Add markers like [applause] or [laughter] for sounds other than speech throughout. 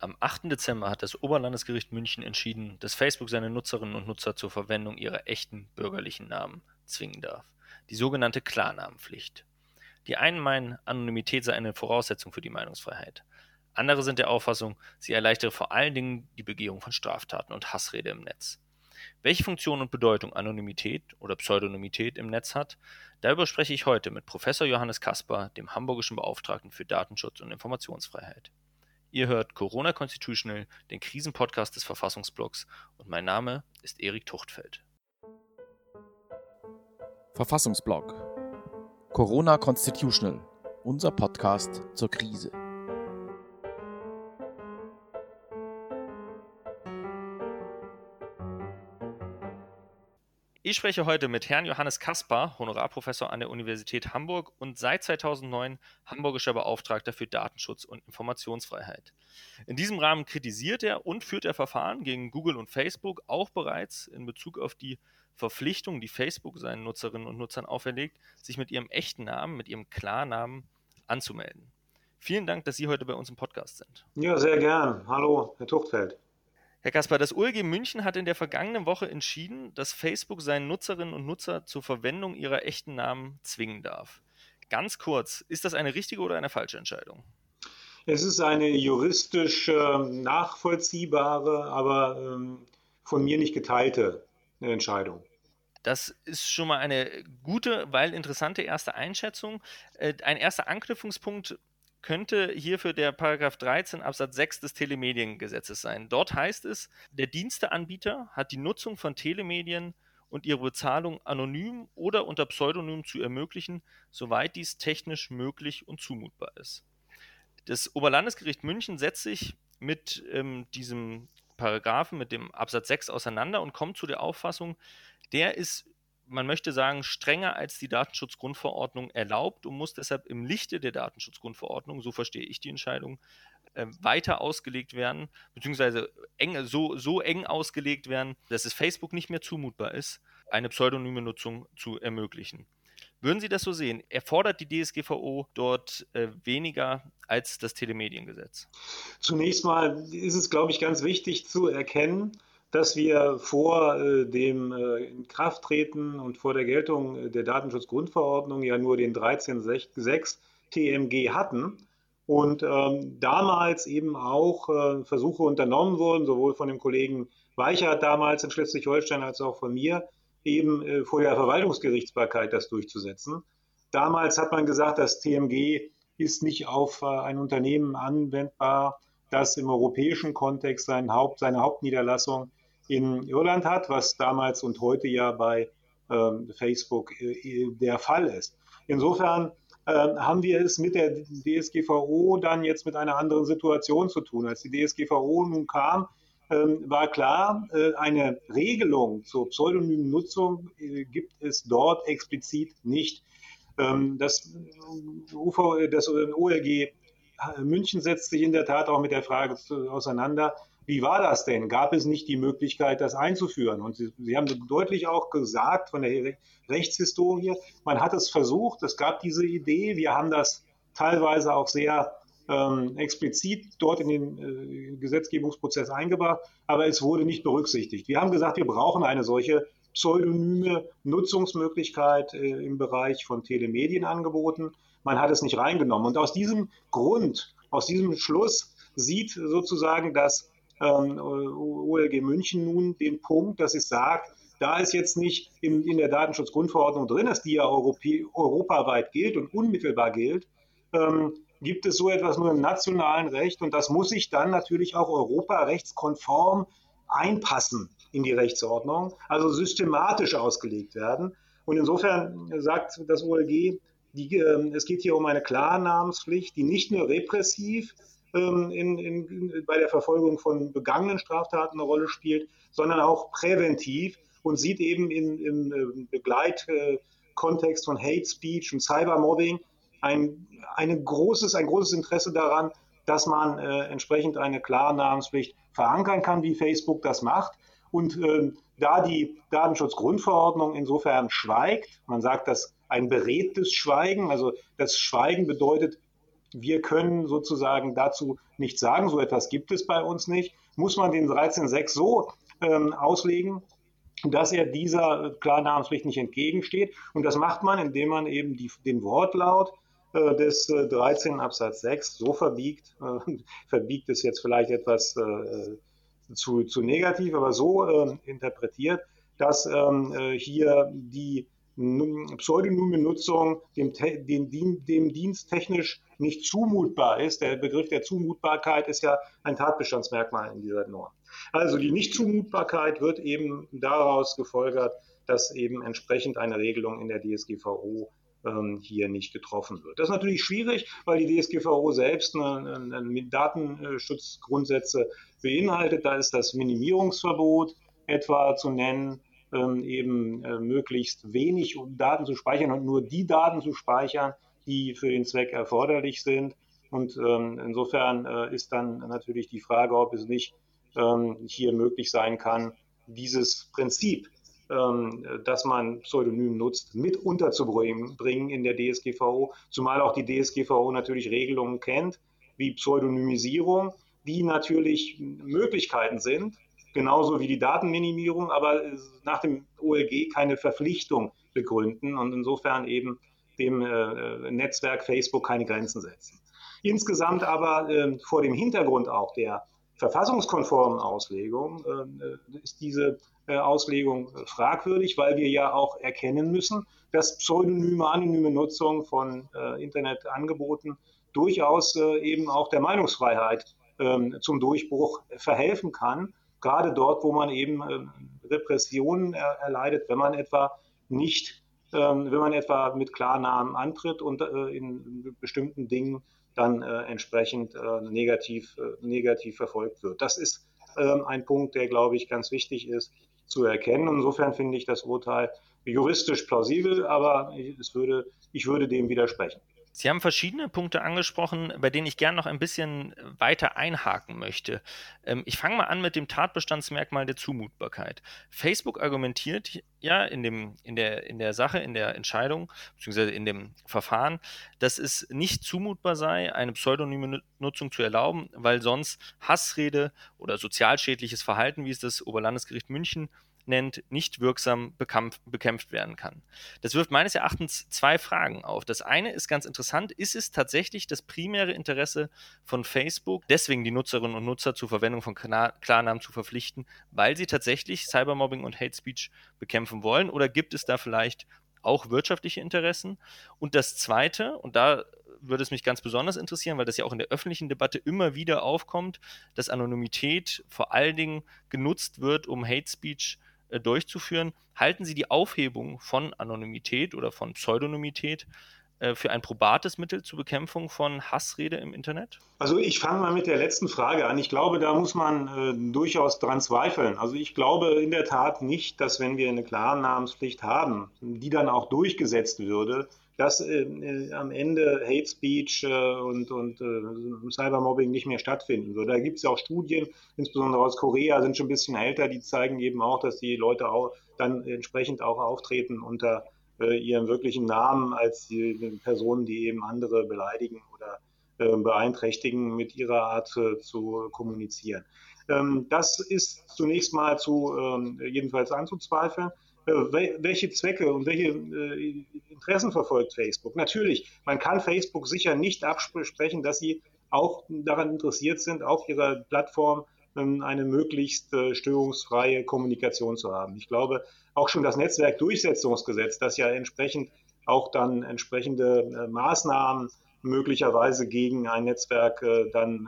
Am 8. Dezember hat das Oberlandesgericht München entschieden, dass Facebook seine Nutzerinnen und Nutzer zur Verwendung ihrer echten bürgerlichen Namen zwingen darf. Die sogenannte Klarnamenpflicht. Die einen meinen, Anonymität sei eine Voraussetzung für die Meinungsfreiheit. Andere sind der Auffassung, sie erleichtere vor allen Dingen die Begehung von Straftaten und Hassrede im Netz. Welche Funktion und Bedeutung Anonymität oder Pseudonymität im Netz hat, darüber spreche ich heute mit Professor Johannes Kasper, dem hamburgischen Beauftragten für Datenschutz und Informationsfreiheit. Ihr hört Corona Constitutional, den Krisenpodcast des Verfassungsblocks und mein Name ist Erik Tuchtfeld. Verfassungsblock Corona Constitutional, unser Podcast zur Krise. Ich spreche heute mit Herrn Johannes Kaspar, Honorarprofessor an der Universität Hamburg und seit 2009 hamburgischer Beauftragter für Datenschutz und Informationsfreiheit. In diesem Rahmen kritisiert er und führt er Verfahren gegen Google und Facebook auch bereits in Bezug auf die Verpflichtung, die Facebook seinen Nutzerinnen und Nutzern auferlegt, sich mit ihrem echten Namen, mit ihrem Klarnamen anzumelden. Vielen Dank, dass Sie heute bei uns im Podcast sind. Ja, sehr gern. Hallo, Herr Tuchtfeld. Herr Kaspar, das OLG München hat in der vergangenen Woche entschieden, dass Facebook seinen Nutzerinnen und Nutzer zur Verwendung ihrer echten Namen zwingen darf. Ganz kurz, ist das eine richtige oder eine falsche Entscheidung? Es ist eine juristisch äh, nachvollziehbare, aber ähm, von mir nicht geteilte Entscheidung. Das ist schon mal eine gute, weil interessante erste Einschätzung. Äh, ein erster Anknüpfungspunkt könnte hierfür der Paragraph 13 Absatz 6 des Telemediengesetzes sein. Dort heißt es, der Diensteanbieter hat die Nutzung von Telemedien und ihre Bezahlung anonym oder unter Pseudonym zu ermöglichen, soweit dies technisch möglich und zumutbar ist. Das Oberlandesgericht München setzt sich mit ähm, diesem Paragraphen, mit dem Absatz 6 auseinander und kommt zu der Auffassung, der ist man möchte sagen, strenger als die Datenschutzgrundverordnung erlaubt und muss deshalb im Lichte der Datenschutzgrundverordnung, so verstehe ich die Entscheidung, äh, weiter ausgelegt werden, beziehungsweise eng, so, so eng ausgelegt werden, dass es Facebook nicht mehr zumutbar ist, eine pseudonyme Nutzung zu ermöglichen. Würden Sie das so sehen? Erfordert die DSGVO dort äh, weniger als das Telemediengesetz? Zunächst mal ist es, glaube ich, ganz wichtig zu erkennen, dass wir vor äh, dem äh, Inkrafttreten und vor der Geltung der Datenschutzgrundverordnung ja nur den 13.6 TMG hatten und ähm, damals eben auch äh, Versuche unternommen wurden, sowohl von dem Kollegen Weichert damals in Schleswig-Holstein als auch von mir, eben äh, vor der Verwaltungsgerichtsbarkeit das durchzusetzen. Damals hat man gesagt, das TMG ist nicht auf äh, ein Unternehmen anwendbar, das im europäischen Kontext sein Haupt, seine Hauptniederlassung in Irland hat, was damals und heute ja bei ähm, Facebook äh, der Fall ist. Insofern äh, haben wir es mit der DSGVO dann jetzt mit einer anderen Situation zu tun. Als die DSGVO nun kam, ähm, war klar, äh, eine Regelung zur pseudonymen Nutzung äh, gibt es dort explizit nicht. Ähm, das, UV, das OLG München setzt sich in der Tat auch mit der Frage auseinander, wie war das denn? Gab es nicht die Möglichkeit, das einzuführen? Und Sie, Sie haben deutlich auch gesagt von der Rechtshistorie, man hat es versucht, es gab diese Idee, wir haben das teilweise auch sehr ähm, explizit dort in den äh, Gesetzgebungsprozess eingebracht, aber es wurde nicht berücksichtigt. Wir haben gesagt, wir brauchen eine solche pseudonyme Nutzungsmöglichkeit äh, im Bereich von Telemedienangeboten. Man hat es nicht reingenommen. Und aus diesem Grund, aus diesem Schluss sieht sozusagen das ähm, OLG München nun den Punkt, dass es sagt, da es jetzt nicht in, in der Datenschutzgrundverordnung drin ist, die ja Europä europaweit gilt und unmittelbar gilt, ähm, gibt es so etwas nur im nationalen Recht und das muss sich dann natürlich auch europarechtskonform einpassen in die Rechtsordnung, also systematisch ausgelegt werden. Und insofern sagt das OLG, die, äh, es geht hier um eine Klarnamenspflicht, die nicht nur repressiv ähm, in, in, bei der Verfolgung von begangenen Straftaten eine Rolle spielt, sondern auch präventiv und sieht eben in, im äh, Begleitkontext von Hate Speech und Cybermobbing ein, eine großes, ein großes Interesse daran, dass man äh, entsprechend eine Klarnamenspflicht verankern kann, wie Facebook das macht. Und äh, da die Datenschutzgrundverordnung insofern schweigt, man sagt das ein beredtes Schweigen, also das Schweigen bedeutet wir können sozusagen dazu nichts sagen, so etwas gibt es bei uns nicht, muss man den 13.6 so ähm, auslegen, dass er dieser Klarnamenspflicht nicht entgegensteht. Und das macht man, indem man eben die, den Wortlaut äh, des äh, 13 Absatz 6 so verbiegt, äh, [laughs] verbiegt ist jetzt vielleicht etwas äh, zu, zu negativ, aber so äh, interpretiert, dass ähm, äh, hier die pseudonyme Nutzung dem, dem, dem Dienst technisch nicht zumutbar ist. Der Begriff der Zumutbarkeit ist ja ein Tatbestandsmerkmal in dieser Norm. Also die Nichtzumutbarkeit wird eben daraus gefolgert, dass eben entsprechend eine Regelung in der DSGVO ähm, hier nicht getroffen wird. Das ist natürlich schwierig, weil die DSGVO selbst eine, eine Datenschutzgrundsätze beinhaltet. Da ist das Minimierungsverbot etwa zu nennen, ähm, eben äh, möglichst wenig Daten zu speichern und nur die Daten zu speichern, die für den Zweck erforderlich sind. Und ähm, insofern äh, ist dann natürlich die Frage, ob es nicht ähm, hier möglich sein kann, dieses Prinzip, ähm, dass man Pseudonym nutzt, mit unterzubringen in der DSGVO, zumal auch die DSGVO natürlich Regelungen kennt, wie Pseudonymisierung, die natürlich Möglichkeiten sind, genauso wie die Datenminimierung, aber nach dem OLG keine Verpflichtung begründen und insofern eben dem äh, Netzwerk Facebook keine Grenzen setzen. Insgesamt aber äh, vor dem Hintergrund auch der verfassungskonformen Auslegung äh, ist diese äh, Auslegung fragwürdig, weil wir ja auch erkennen müssen, dass pseudonyme, anonyme Nutzung von äh, Internetangeboten durchaus äh, eben auch der Meinungsfreiheit ähm, zum Durchbruch verhelfen kann gerade dort, wo man eben ähm, Repressionen erleidet, wenn man etwa nicht, ähm, wenn man etwa mit Klarnamen antritt und äh, in bestimmten Dingen dann äh, entsprechend äh, negativ, negativ verfolgt wird. Das ist ähm, ein Punkt, der, glaube ich, ganz wichtig ist zu erkennen. Insofern finde ich das Urteil juristisch plausibel, aber es würde, ich würde dem widersprechen. Sie haben verschiedene Punkte angesprochen, bei denen ich gerne noch ein bisschen weiter einhaken möchte. Ähm, ich fange mal an mit dem Tatbestandsmerkmal der Zumutbarkeit. Facebook argumentiert ja in, dem, in, der, in der Sache, in der Entscheidung, beziehungsweise in dem Verfahren, dass es nicht zumutbar sei, eine pseudonyme Nutzung zu erlauben, weil sonst Hassrede oder sozialschädliches Verhalten, wie es das Oberlandesgericht München nennt, nicht wirksam bekämpft werden kann. Das wirft meines Erachtens zwei Fragen auf. Das eine ist ganz interessant, ist es tatsächlich das primäre Interesse von Facebook, deswegen die Nutzerinnen und Nutzer zur Verwendung von Klarnamen zu verpflichten, weil sie tatsächlich Cybermobbing und Hate Speech bekämpfen wollen oder gibt es da vielleicht auch wirtschaftliche Interessen? Und das zweite, und da würde es mich ganz besonders interessieren, weil das ja auch in der öffentlichen Debatte immer wieder aufkommt, dass Anonymität vor allen Dingen genutzt wird, um Hate Speech äh, durchzuführen. Halten Sie die Aufhebung von Anonymität oder von Pseudonymität äh, für ein probates Mittel zur Bekämpfung von Hassrede im Internet? Also ich fange mal mit der letzten Frage an. Ich glaube, da muss man äh, durchaus dran zweifeln. Also ich glaube in der Tat nicht, dass wenn wir eine Klarnamenspflicht haben, die dann auch durchgesetzt würde, dass äh, äh, am Ende Hate Speech äh, und, und äh, Cybermobbing nicht mehr stattfinden würde. Da gibt es ja auch Studien, insbesondere aus Korea, sind schon ein bisschen älter, die zeigen eben auch, dass die Leute auch dann entsprechend auch auftreten unter äh, ihrem wirklichen Namen als die Personen, die eben andere beleidigen oder äh, beeinträchtigen, mit ihrer Art zu kommunizieren. Ähm, das ist zunächst mal zu ähm, jedenfalls anzuzweifeln. Äh, welche Zwecke und welche äh, Interessen verfolgt Facebook? Natürlich, man kann Facebook sicher nicht absprechen, dass sie auch daran interessiert sind, auf ihrer Plattform ähm, eine möglichst äh, störungsfreie Kommunikation zu haben. Ich glaube, auch schon das Netzwerkdurchsetzungsgesetz, das ja entsprechend auch dann entsprechende Maßnahmen möglicherweise gegen ein Netzwerk dann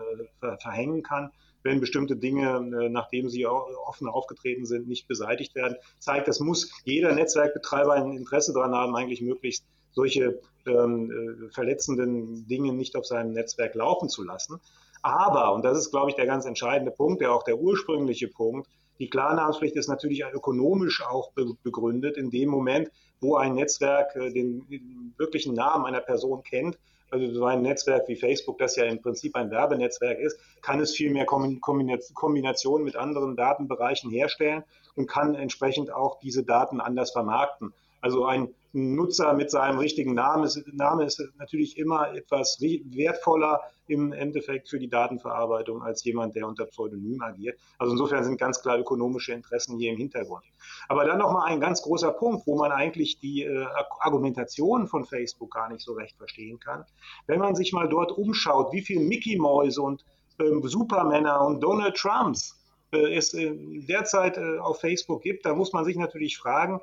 verhängen kann, wenn bestimmte Dinge, äh, nachdem sie offen aufgetreten sind, nicht beseitigt werden, zeigt, das muss jeder Netzwerkbetreiber ein Interesse daran haben, eigentlich möglichst solche ähm, äh, verletzenden Dinge nicht auf seinem Netzwerk laufen zu lassen. Aber, und das ist, glaube ich, der ganz entscheidende Punkt, der auch der ursprüngliche Punkt, die Klarnamenspflicht ist natürlich ökonomisch auch begründet. In dem Moment, wo ein Netzwerk äh, den wirklichen Namen einer Person kennt, also so ein Netzwerk wie Facebook, das ja im Prinzip ein Werbenetzwerk ist, kann es viel mehr Kombinationen mit anderen Datenbereichen herstellen und kann entsprechend auch diese Daten anders vermarkten. Also ein Nutzer mit seinem richtigen Namen ist, Name ist natürlich immer etwas wertvoller im Endeffekt für die Datenverarbeitung als jemand, der unter Pseudonym agiert. Also insofern sind ganz klar ökonomische Interessen hier im Hintergrund. Aber dann nochmal ein ganz großer Punkt, wo man eigentlich die äh, Argumentation von Facebook gar nicht so recht verstehen kann. Wenn man sich mal dort umschaut, wie viele Mickey-Mäuse und ähm, Supermänner und Donald Trumps äh, es äh, derzeit äh, auf Facebook gibt, da muss man sich natürlich fragen,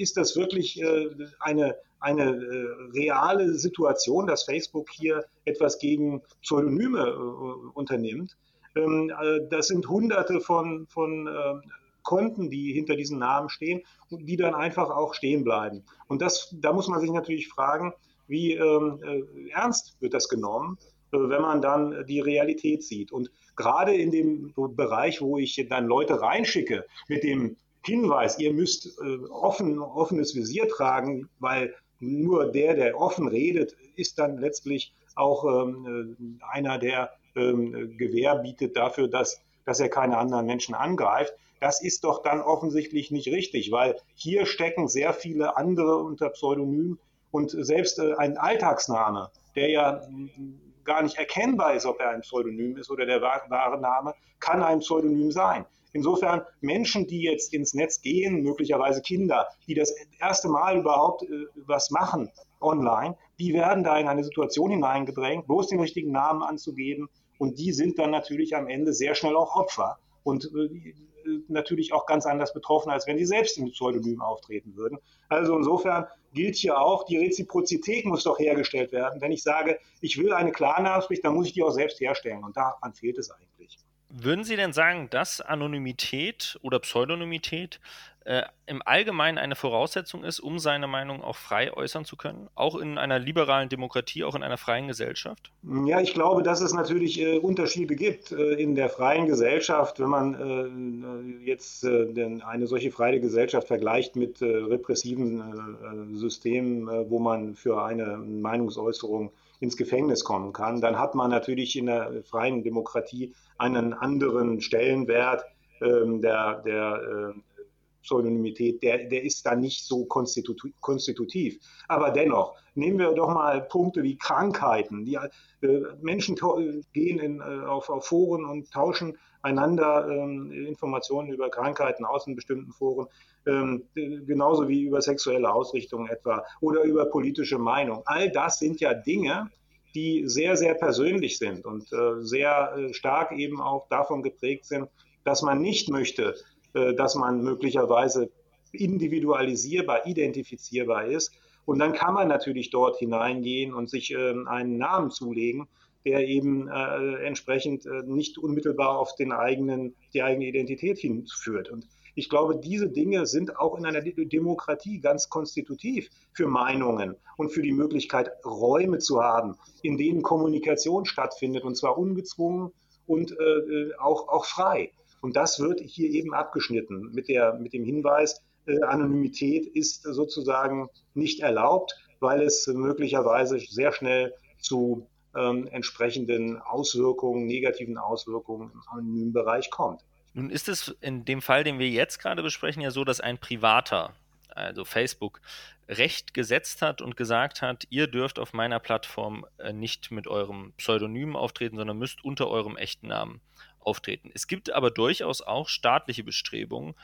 ist das wirklich äh, eine, eine äh, reale Situation, dass Facebook hier etwas gegen Pseudonyme äh, unternimmt? Ähm, das sind hunderte von, von ähm, Konten, die hinter diesen Namen stehen und die dann einfach auch stehen bleiben. Und das, da muss man sich natürlich fragen, wie ähm, ernst wird das genommen, wenn man dann die Realität sieht. Und gerade in dem Bereich, wo ich dann Leute reinschicke mit dem Hinweis, ihr müsst äh, offen, offenes Visier tragen, weil nur der, der offen redet, ist dann letztlich auch ähm, äh, einer, der ähm, Gewähr bietet dafür, dass, dass er keine anderen Menschen angreift. Das ist doch dann offensichtlich nicht richtig, weil hier stecken sehr viele andere unter Pseudonym und selbst äh, ein Alltagsname, der ja gar nicht erkennbar ist, ob er ein Pseudonym ist oder der wahre Name, kann ein Pseudonym sein. Insofern Menschen, die jetzt ins Netz gehen, möglicherweise Kinder, die das erste Mal überhaupt äh, was machen online, die werden da in eine Situation hineingedrängt, bloß den richtigen Namen anzugeben. Und die sind dann natürlich am Ende sehr schnell auch Opfer und äh, natürlich auch ganz anders betroffen, als wenn sie selbst im Pseudonym auftreten würden. Also insofern gilt hier auch, die Reziprozität muss doch hergestellt werden. Wenn ich sage, ich will eine Klarnachricht, dann muss ich die auch selbst herstellen. Und daran fehlt es eigentlich. Würden Sie denn sagen, dass Anonymität oder Pseudonymität äh, im Allgemeinen eine Voraussetzung ist, um seine Meinung auch frei äußern zu können? Auch in einer liberalen Demokratie, auch in einer freien Gesellschaft? Ja, ich glaube, dass es natürlich äh, Unterschiede gibt äh, in der freien Gesellschaft. Wenn man äh, jetzt äh, eine solche freie Gesellschaft vergleicht mit äh, repressiven Systemen, wo man für eine Meinungsäußerung ins Gefängnis kommen kann, dann hat man natürlich in der freien Demokratie einen anderen Stellenwert ähm, der, der äh, Pseudonymität, der, der ist da nicht so konstitutiv. Aber dennoch, nehmen wir doch mal Punkte wie Krankheiten. Die, äh, Menschen gehen in, äh, auf, auf Foren und tauschen einander ähm, Informationen über Krankheiten aus in bestimmten Foren, ähm, genauso wie über sexuelle Ausrichtungen etwa oder über politische Meinung. All das sind ja Dinge, die sehr, sehr persönlich sind und äh, sehr äh, stark eben auch davon geprägt sind, dass man nicht möchte, äh, dass man möglicherweise individualisierbar, identifizierbar ist. Und dann kann man natürlich dort hineingehen und sich ähm, einen Namen zulegen, der eben äh, entsprechend äh, nicht unmittelbar auf den eigenen, die eigene Identität hinführt. Und ich glaube, diese Dinge sind auch in einer Demokratie ganz konstitutiv für Meinungen und für die Möglichkeit, Räume zu haben, in denen Kommunikation stattfindet, und zwar ungezwungen und äh, auch, auch frei. Und das wird hier eben abgeschnitten mit, der, mit dem Hinweis, äh, Anonymität ist sozusagen nicht erlaubt, weil es möglicherweise sehr schnell zu ähm, entsprechenden Auswirkungen, negativen Auswirkungen im anonymen Bereich kommt. Nun ist es in dem Fall, den wir jetzt gerade besprechen, ja so, dass ein privater, also Facebook, Recht gesetzt hat und gesagt hat, ihr dürft auf meiner Plattform äh, nicht mit eurem Pseudonym auftreten, sondern müsst unter eurem echten Namen auftreten. Es gibt aber durchaus auch staatliche Bestrebungen,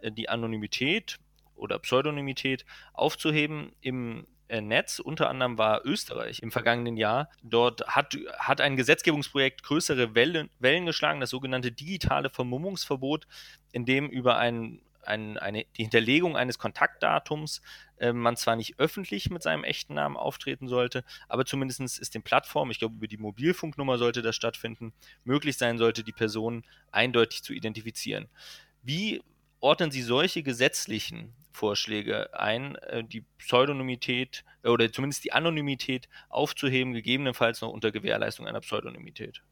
äh, die Anonymität oder Pseudonymität aufzuheben im äh, Netz. Unter anderem war Österreich im vergangenen Jahr. Dort hat, hat ein Gesetzgebungsprojekt größere Wellen, Wellen geschlagen, das sogenannte digitale Vermummungsverbot, in dem über ein, ein, eine, die Hinterlegung eines Kontaktdatums äh, man zwar nicht öffentlich mit seinem echten Namen auftreten sollte, aber zumindest ist den Plattformen, ich glaube über die Mobilfunknummer sollte das stattfinden, möglich sein sollte, die Person eindeutig zu identifizieren. Wie ordnen Sie solche gesetzlichen Vorschläge ein, äh, die Pseudonymität äh, oder zumindest die Anonymität aufzuheben, gegebenenfalls noch unter Gewährleistung einer Pseudonymität?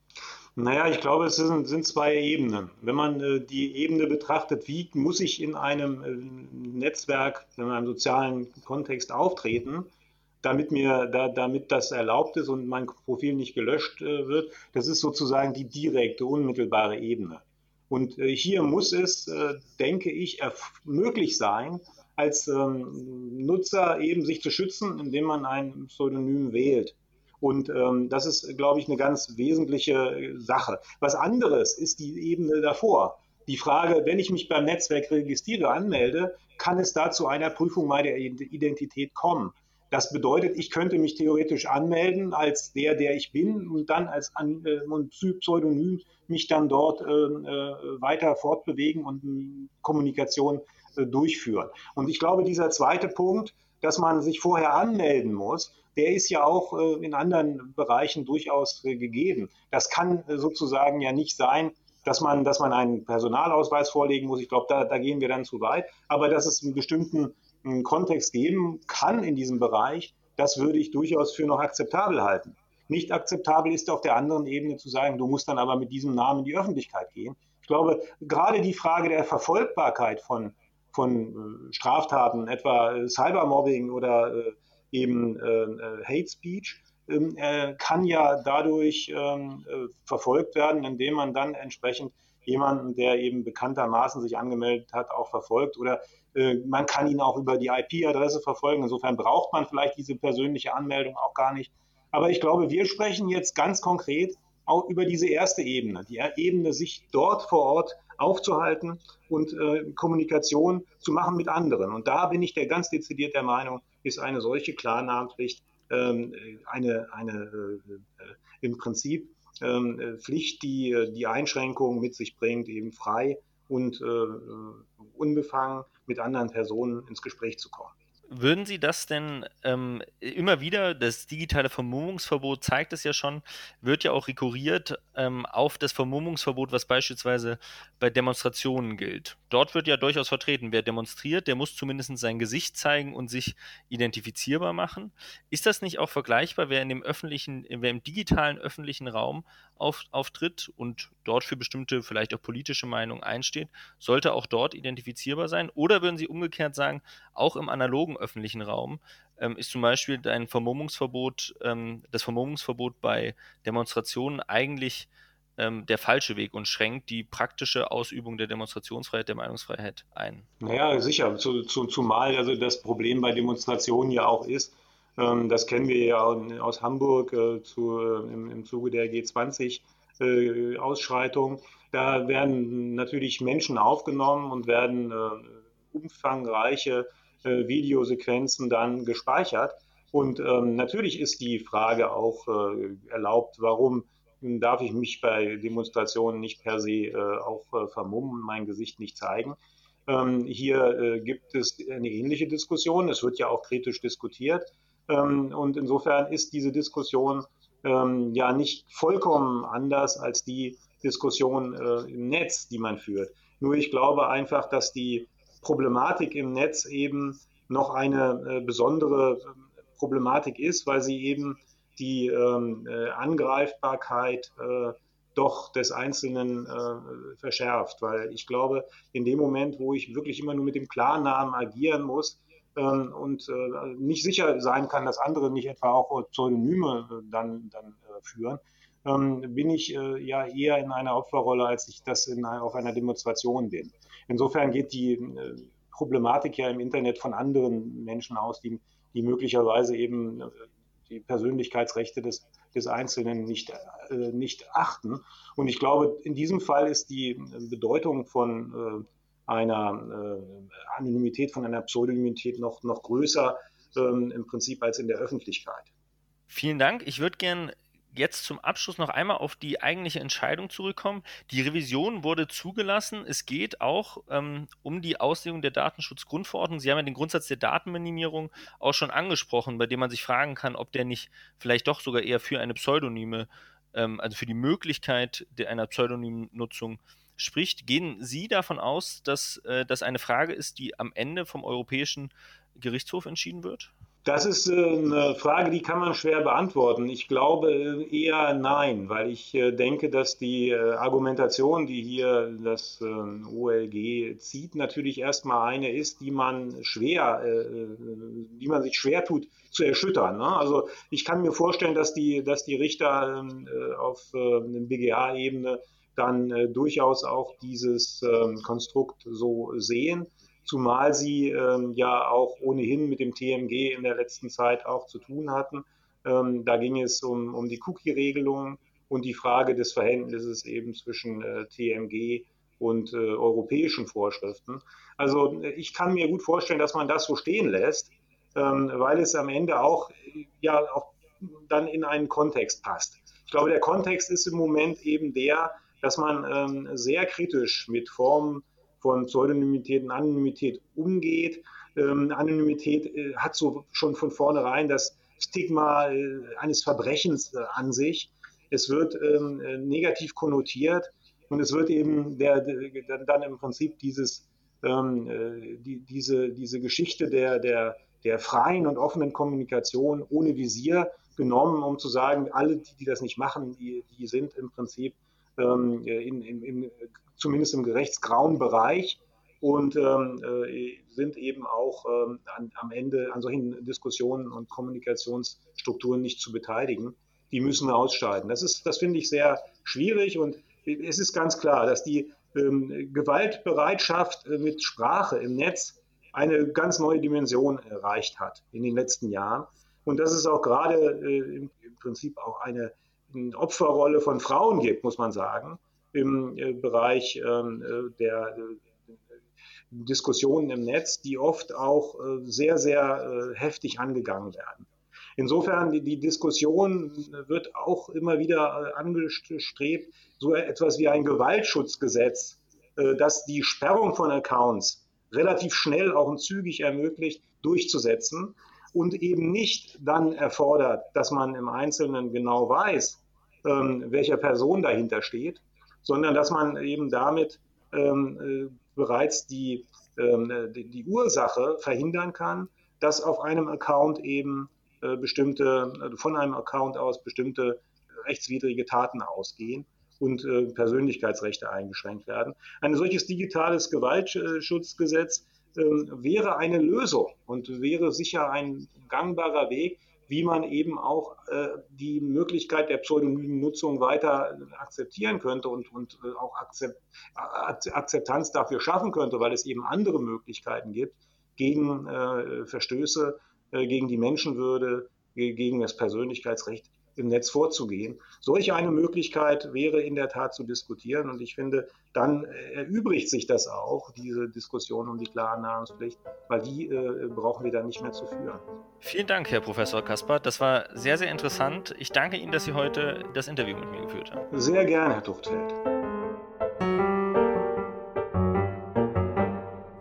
Naja, ich glaube, es sind, sind zwei Ebenen. Wenn man äh, die Ebene betrachtet, wie muss ich in einem äh, Netzwerk, in einem sozialen Kontext auftreten, damit mir da, damit das erlaubt ist und mein Profil nicht gelöscht äh, wird, das ist sozusagen die direkte, unmittelbare Ebene. Und äh, hier muss es, äh, denke ich, möglich sein, als ähm, Nutzer eben sich zu schützen, indem man ein Pseudonym wählt. Und ähm, das ist, glaube ich, eine ganz wesentliche Sache. Was anderes ist die Ebene davor. Die Frage, wenn ich mich beim Netzwerk registriere, anmelde, kann es da zu einer Prüfung meiner Identität kommen. Das bedeutet, ich könnte mich theoretisch anmelden als der, der ich bin und dann als An äh, Pseudonym mich dann dort äh, äh, weiter fortbewegen und äh, Kommunikation äh, durchführen. Und ich glaube, dieser zweite Punkt, dass man sich vorher anmelden muss, der ist ja auch äh, in anderen Bereichen durchaus gegeben. Das kann sozusagen ja nicht sein, dass man, dass man einen Personalausweis vorlegen muss. Ich glaube, da, da gehen wir dann zu weit. Aber dass es einen bestimmten einen Kontext geben kann in diesem Bereich, das würde ich durchaus für noch akzeptabel halten. Nicht akzeptabel ist auf der anderen Ebene zu sagen, du musst dann aber mit diesem Namen in die Öffentlichkeit gehen. Ich glaube, gerade die Frage der Verfolgbarkeit von, von äh, Straftaten, etwa äh, Cybermobbing oder äh, eben Hate Speech, ähm, kann ja dadurch ähm, verfolgt werden, indem man dann entsprechend jemanden, der eben bekanntermaßen sich angemeldet hat, auch verfolgt oder man kann ihn auch über die IP-Adresse verfolgen. Insofern braucht man vielleicht diese persönliche Anmeldung auch gar nicht. Aber ich glaube, wir sprechen jetzt ganz konkret auch über diese erste Ebene, die Ebene, sich dort vor Ort aufzuhalten und äh, Kommunikation zu machen mit anderen. Und da bin ich der ganz dezidiert der Meinung, ist eine solche Klarnamenpflicht ähm, eine, eine äh, im Prinzip ähm, Pflicht, die die Einschränkungen mit sich bringt, eben frei und äh, unbefangen mit anderen Personen ins Gespräch zu kommen. Würden Sie das denn ähm, immer wieder, das digitale Vermummungsverbot zeigt es ja schon, wird ja auch rekurriert ähm, auf das Vermummungsverbot, was beispielsweise bei Demonstrationen gilt. Dort wird ja durchaus vertreten, wer demonstriert, der muss zumindest sein Gesicht zeigen und sich identifizierbar machen. Ist das nicht auch vergleichbar, wer in dem öffentlichen, wer im digitalen öffentlichen Raum auf, auftritt und dort für bestimmte, vielleicht auch politische Meinungen einsteht, sollte auch dort identifizierbar sein? Oder würden Sie umgekehrt sagen, auch im analogen öffentlichen Raum ähm, ist zum Beispiel ein Vermummungsverbot, ähm, das Vermummungsverbot bei Demonstrationen eigentlich ähm, der falsche Weg und schränkt die praktische Ausübung der Demonstrationsfreiheit, der Meinungsfreiheit ein. Naja, sicher. Zu, zu, zumal also das Problem bei Demonstrationen ja auch ist, ähm, das kennen wir ja aus Hamburg äh, zu, äh, im, im, Zuge der G20-Ausschreitung. Äh, da werden natürlich Menschen aufgenommen und werden äh, umfangreiche äh, Videosequenzen dann gespeichert. Und ähm, natürlich ist die Frage auch äh, erlaubt, warum darf ich mich bei Demonstrationen nicht per se äh, auch äh, vermummen, mein Gesicht nicht zeigen. Ähm, hier äh, gibt es eine ähnliche Diskussion. Es wird ja auch kritisch diskutiert. Ähm, und insofern ist diese Diskussion ähm, ja nicht vollkommen anders als die Diskussion äh, im Netz, die man führt. Nur ich glaube einfach, dass die Problematik im Netz eben noch eine äh, besondere äh, Problematik ist, weil sie eben die ähm, äh, Angreifbarkeit äh, doch des Einzelnen äh, verschärft. Weil ich glaube, in dem Moment, wo ich wirklich immer nur mit dem Klarnamen agieren muss ähm, und äh, nicht sicher sein kann, dass andere nicht etwa auch Pseudonyme äh, dann, dann führen, ähm, bin ich ja eher in einer Opferrolle, als ich das in, auf einer Demonstration bin. Insofern geht die Problematik ja im Internet von anderen Menschen aus, die, die möglicherweise eben die Persönlichkeitsrechte des, des Einzelnen nicht, äh, nicht achten. Und ich glaube, in diesem Fall ist die Bedeutung von äh, einer äh, Anonymität, von einer Pseudonymität noch, noch größer ähm, im Prinzip als in der Öffentlichkeit. Vielen Dank. Ich würde gerne jetzt zum Abschluss noch einmal auf die eigentliche Entscheidung zurückkommen. Die Revision wurde zugelassen. Es geht auch ähm, um die Auslegung der Datenschutzgrundverordnung. Sie haben ja den Grundsatz der Datenminimierung auch schon angesprochen, bei dem man sich fragen kann, ob der nicht vielleicht doch sogar eher für eine Pseudonyme, ähm, also für die Möglichkeit einer Pseudonymnutzung spricht. Gehen Sie davon aus, dass äh, das eine Frage ist, die am Ende vom Europäischen Gerichtshof entschieden wird? Das ist äh, eine Frage, die kann man schwer beantworten. Ich glaube äh, eher nein, weil ich äh, denke, dass die Argumentation, die hier das OLG zieht, natürlich erstmal eine ist, die man schwer, die man sich schwer tut zu erschüttern. Ne? Also ich kann mir vorstellen, dass die, dass die Richter auf BGA-Ebene dann durchaus auch dieses ähm, Konstrukt so sehen. Zumal sie ähm, ja auch ohnehin mit dem TMG in der letzten Zeit auch zu tun hatten. Ähm, da ging es um, um die Cookie-Regelung und die Frage des Verhältnisses eben zwischen äh, TMG und äh, europäischen Vorschriften. Also ich kann mir gut vorstellen, dass man das so stehen lässt, ähm, weil es am Ende auch ja auch dann in einen Kontext passt. Ich glaube, der Kontext ist im Moment eben der, dass man ähm, sehr kritisch mit Formen von Pseudonymität und Anonymität umgeht. Ähm, Anonymität äh, hat so schon von vornherein das Stigma äh, eines Verbrechens äh, an sich. Es wird ähm, äh, negativ konnotiert und es wird eben der, der, dann im Prinzip dieses, ähm, äh, die, diese, diese Geschichte der, der, der freien und offenen Kommunikation ohne Visier genommen, um zu sagen, alle, die, die das nicht machen, die, die sind im Prinzip ähm, in, in, in, zumindest im rechtsgrauen Bereich und ähm, äh, sind eben auch ähm, an, am Ende an solchen Diskussionen und Kommunikationsstrukturen nicht zu beteiligen. Die müssen ausscheiden. Das ist, das finde ich sehr schwierig und es ist ganz klar, dass die ähm, Gewaltbereitschaft äh, mit Sprache im Netz eine ganz neue Dimension erreicht hat in den letzten Jahren. Und dass es auch gerade äh, im, im, Prinzip auch eine Opferrolle von Frauen gibt, muss man sagen, im äh, Bereich ähm, äh, der äh, Diskussionen im Netz, die oft auch sehr, sehr heftig angegangen werden. Insofern, die, die Diskussion wird auch immer wieder angestrebt, so etwas wie ein Gewaltschutzgesetz, das die Sperrung von Accounts relativ schnell auch und zügig ermöglicht, durchzusetzen und eben nicht dann erfordert, dass man im Einzelnen genau weiß, ähm, welcher Person dahinter steht, sondern dass man eben damit ähm, äh, bereits die, ähm, die, die, Ursache verhindern kann, dass auf einem Account eben äh, bestimmte, äh, von einem Account aus bestimmte rechtswidrige Taten ausgehen und äh, Persönlichkeitsrechte eingeschränkt werden. Ein solches digitales Gewaltschutzgesetz ähm, wäre eine Lösung und wäre sicher ein gangbarer Weg, wie man eben auch äh, die Möglichkeit der pseudonymen Nutzung weiter akzeptieren könnte und, und äh, auch Akzept, Akzeptanz dafür schaffen könnte, weil es eben andere Möglichkeiten gibt, gegen äh, Verstöße äh, gegen die Menschenwürde, gegen das Persönlichkeitsrecht im Netz vorzugehen. Solch eine Möglichkeit wäre in der Tat zu diskutieren und ich finde, dann erübrigt sich das auch, diese Diskussion um die Klarnahmspflicht, weil die äh, brauchen wir dann nicht mehr zu führen. Vielen Dank, Herr Professor Kasper. Das war sehr, sehr interessant. Ich danke Ihnen, dass Sie heute das Interview mit mir geführt haben. Sehr gerne, Herr Tuchtfeld.